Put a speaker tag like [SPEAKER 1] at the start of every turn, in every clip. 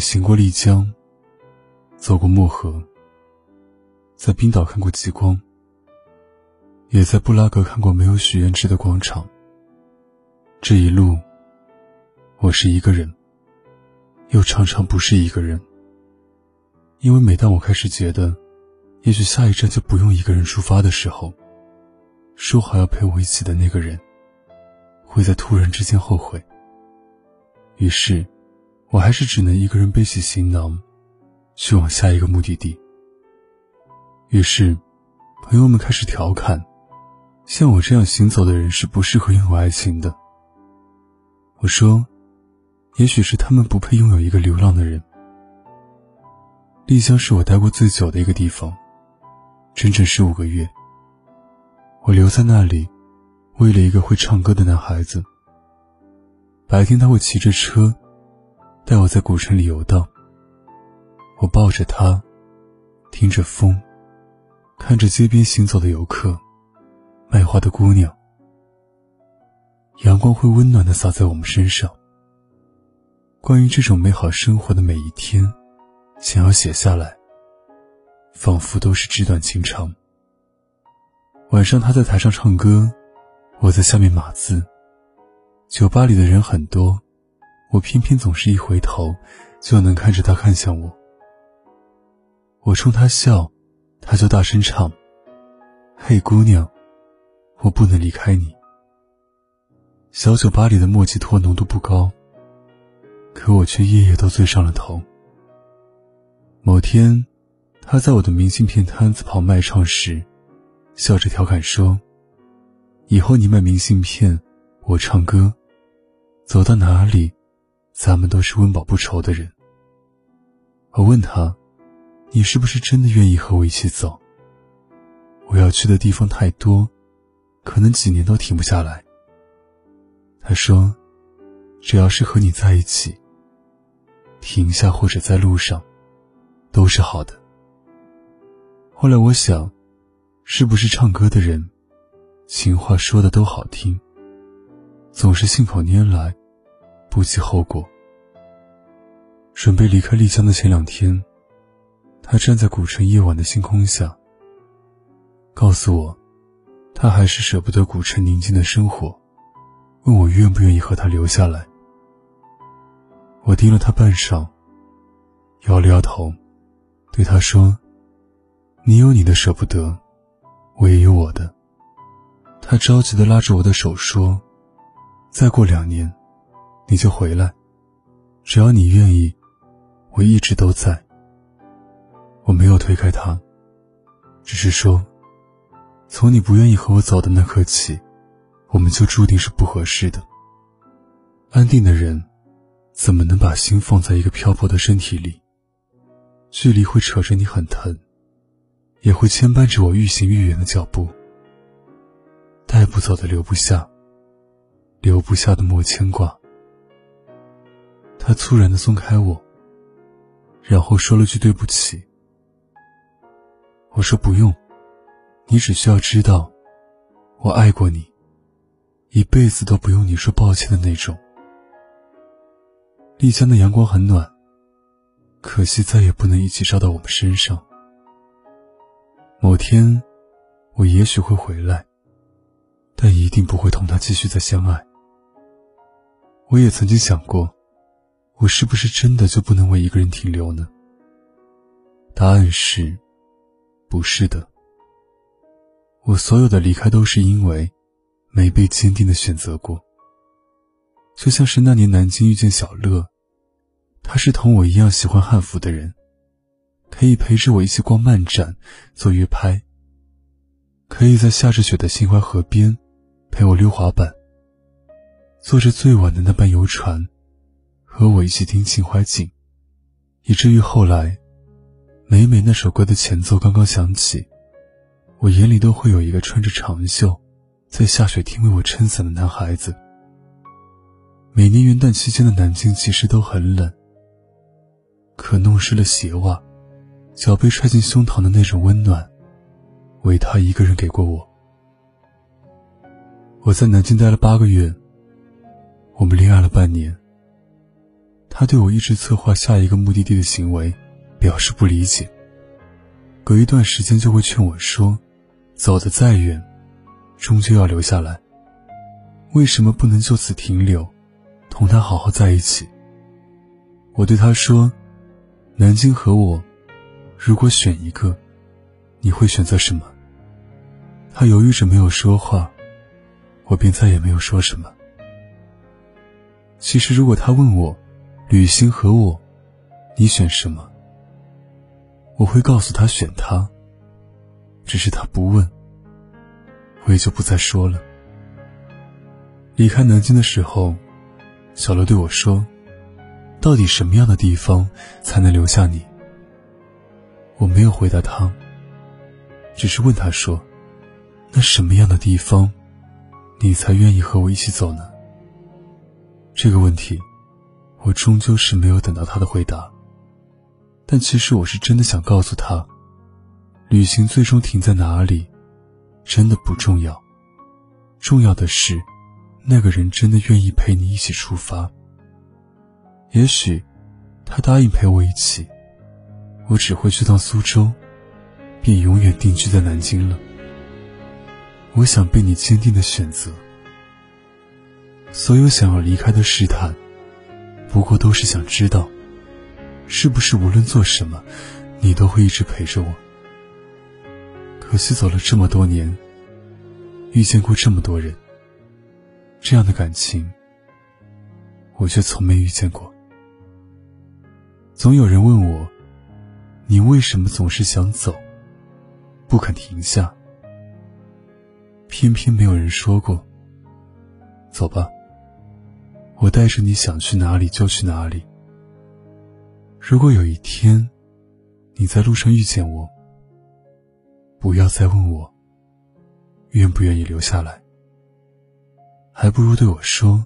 [SPEAKER 1] 行过丽江，走过漠河，在冰岛看过极光，也在布拉格看过没有许愿池的广场。这一路，我是一个人，又常常不是一个人。因为每当我开始觉得，也许下一站就不用一个人出发的时候，说好要陪我一起的那个人，会在突然之间后悔。于是，我还是只能一个人背起行囊，去往下一个目的地。于是，朋友们开始调侃，像我这样行走的人是不适合拥有爱情的。我说，也许是他们不配拥有一个流浪的人。丽江是我待过最久的一个地方，整整十五个月。我留在那里，为了一个会唱歌的男孩子。白天他会骑着车，带我在古城里游荡。我抱着他，听着风，看着街边行走的游客，卖花的姑娘。阳光会温暖的洒在我们身上。关于这种美好生活的每一天。想要写下来，仿佛都是纸短情长。晚上他在台上唱歌，我在下面码字。酒吧里的人很多，我偏偏总是一回头，就能看着他看向我。我冲他笑，他就大声唱：“嘿，姑娘，我不能离开你。”小酒吧里的莫吉托浓度不高，可我却夜夜都醉上了头。某天，他在我的明信片摊子旁卖唱时，笑着调侃说：“以后你买明信片，我唱歌，走到哪里，咱们都是温饱不愁的人。”我问他：“你是不是真的愿意和我一起走？我要去的地方太多，可能几年都停不下来。”他说：“只要是和你在一起，停下或者在路上。”都是好的。后来我想，是不是唱歌的人，情话说的都好听，总是信口拈来，不计后果。准备离开丽江的前两天，他站在古城夜晚的星空下，告诉我，他还是舍不得古城宁静的生活，问我愿不愿意和他留下来。我盯了他半晌，摇了摇头。对他说：“你有你的舍不得，我也有我的。”他着急的拉着我的手说：“再过两年，你就回来，只要你愿意，我一直都在。”我没有推开他，只是说：“从你不愿意和我走的那刻起，我们就注定是不合适的。安定的人，怎么能把心放在一个漂泊的身体里？”距离会扯着你很疼，也会牵绊着我愈行愈远的脚步。带不走的留不下，留不下的莫牵挂。他突然的松开我，然后说了句对不起。我说不用，你只需要知道，我爱过你，一辈子都不用你说抱歉的那种。丽江的阳光很暖。可惜再也不能一起照到我们身上。某天，我也许会回来，但一定不会同他继续再相爱。我也曾经想过，我是不是真的就不能为一个人停留呢？答案是，不是的。我所有的离开都是因为没被坚定的选择过。就像是那年南京遇见小乐。他是同我一样喜欢汉服的人，可以陪着我一起逛漫展、做约拍，可以在下着雪的秦淮河边陪我溜滑板，坐着最晚的那班游船，和我一起听秦淮景，以至于后来，每每那首歌的前奏刚刚响起，我眼里都会有一个穿着长袖，在下雪天为我撑伞的男孩子。每年元旦期间的南京其实都很冷。可弄湿了鞋袜，脚被踹进胸膛的那种温暖，唯他一个人给过我。我在南京待了八个月，我们恋爱了半年。他对我一直策划下一个目的地的行为表示不理解。隔一段时间就会劝我说：“走得再远，终究要留下来。为什么不能就此停留，同他好好在一起？”我对他说：“南京和我，如果选一个，你会选择什么？”他犹豫着没有说话，我便再也没有说什么。其实，如果他问我，旅行和我，你选什么？我会告诉他选他。只是他不问，我也就不再说了。离开南京的时候，小乐对我说：“到底什么样的地方才能留下你？”我没有回答他，只是问他说：“那什么样的地方，你才愿意和我一起走呢？”这个问题。我终究是没有等到他的回答，但其实我是真的想告诉他，旅行最终停在哪里，真的不重要，重要的是，那个人真的愿意陪你一起出发。也许，他答应陪我一起，我只会去趟苏州，便永远定居在南京了。我想被你坚定的选择，所有想要离开的试探。不过都是想知道，是不是无论做什么，你都会一直陪着我。可惜走了这么多年，遇见过这么多人，这样的感情，我却从没遇见过。总有人问我，你为什么总是想走，不肯停下？偏偏没有人说过，走吧。我带着你想去哪里就去哪里。如果有一天，你在路上遇见我，不要再问我愿不愿意留下来，还不如对我说：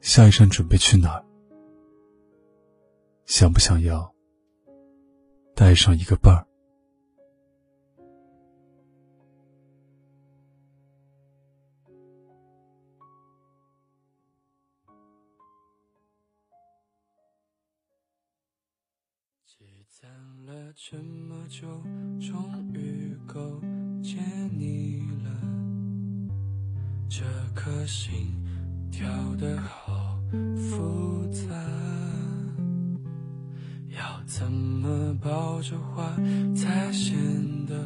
[SPEAKER 1] 下一站准备去哪儿？想不想要带上一个伴儿？
[SPEAKER 2] 积攒了这么久，终于够见你了。这颗心跳得好复杂，要怎么抱着花才显得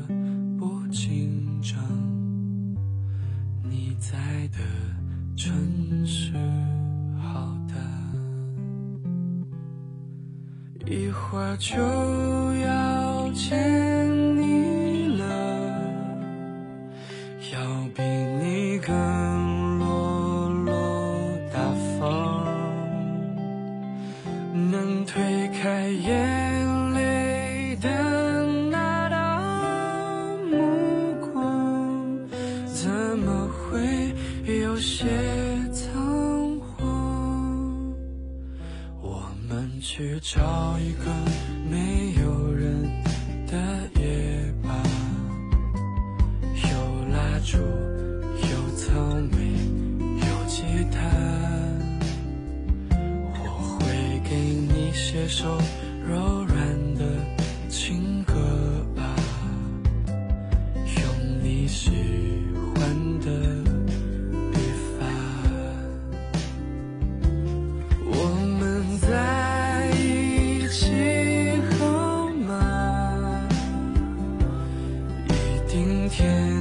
[SPEAKER 2] 不紧张？你在的城市好大。一会儿就要见你了，要比你更落落大方，能推开眼泪的那道目光，怎么会有些？去找一个没有人的夜吧，有蜡烛，有草莓，有吉他，我会给你写首天。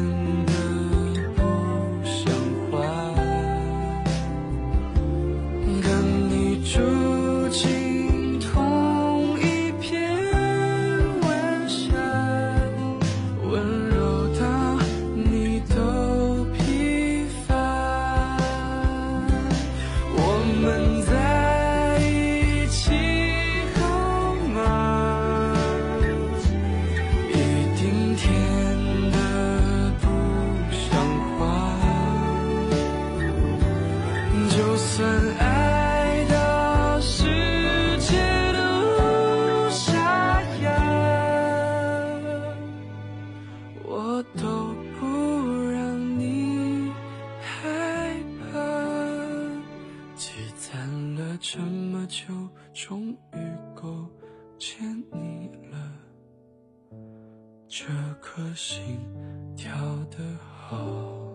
[SPEAKER 2] 这颗心跳得好。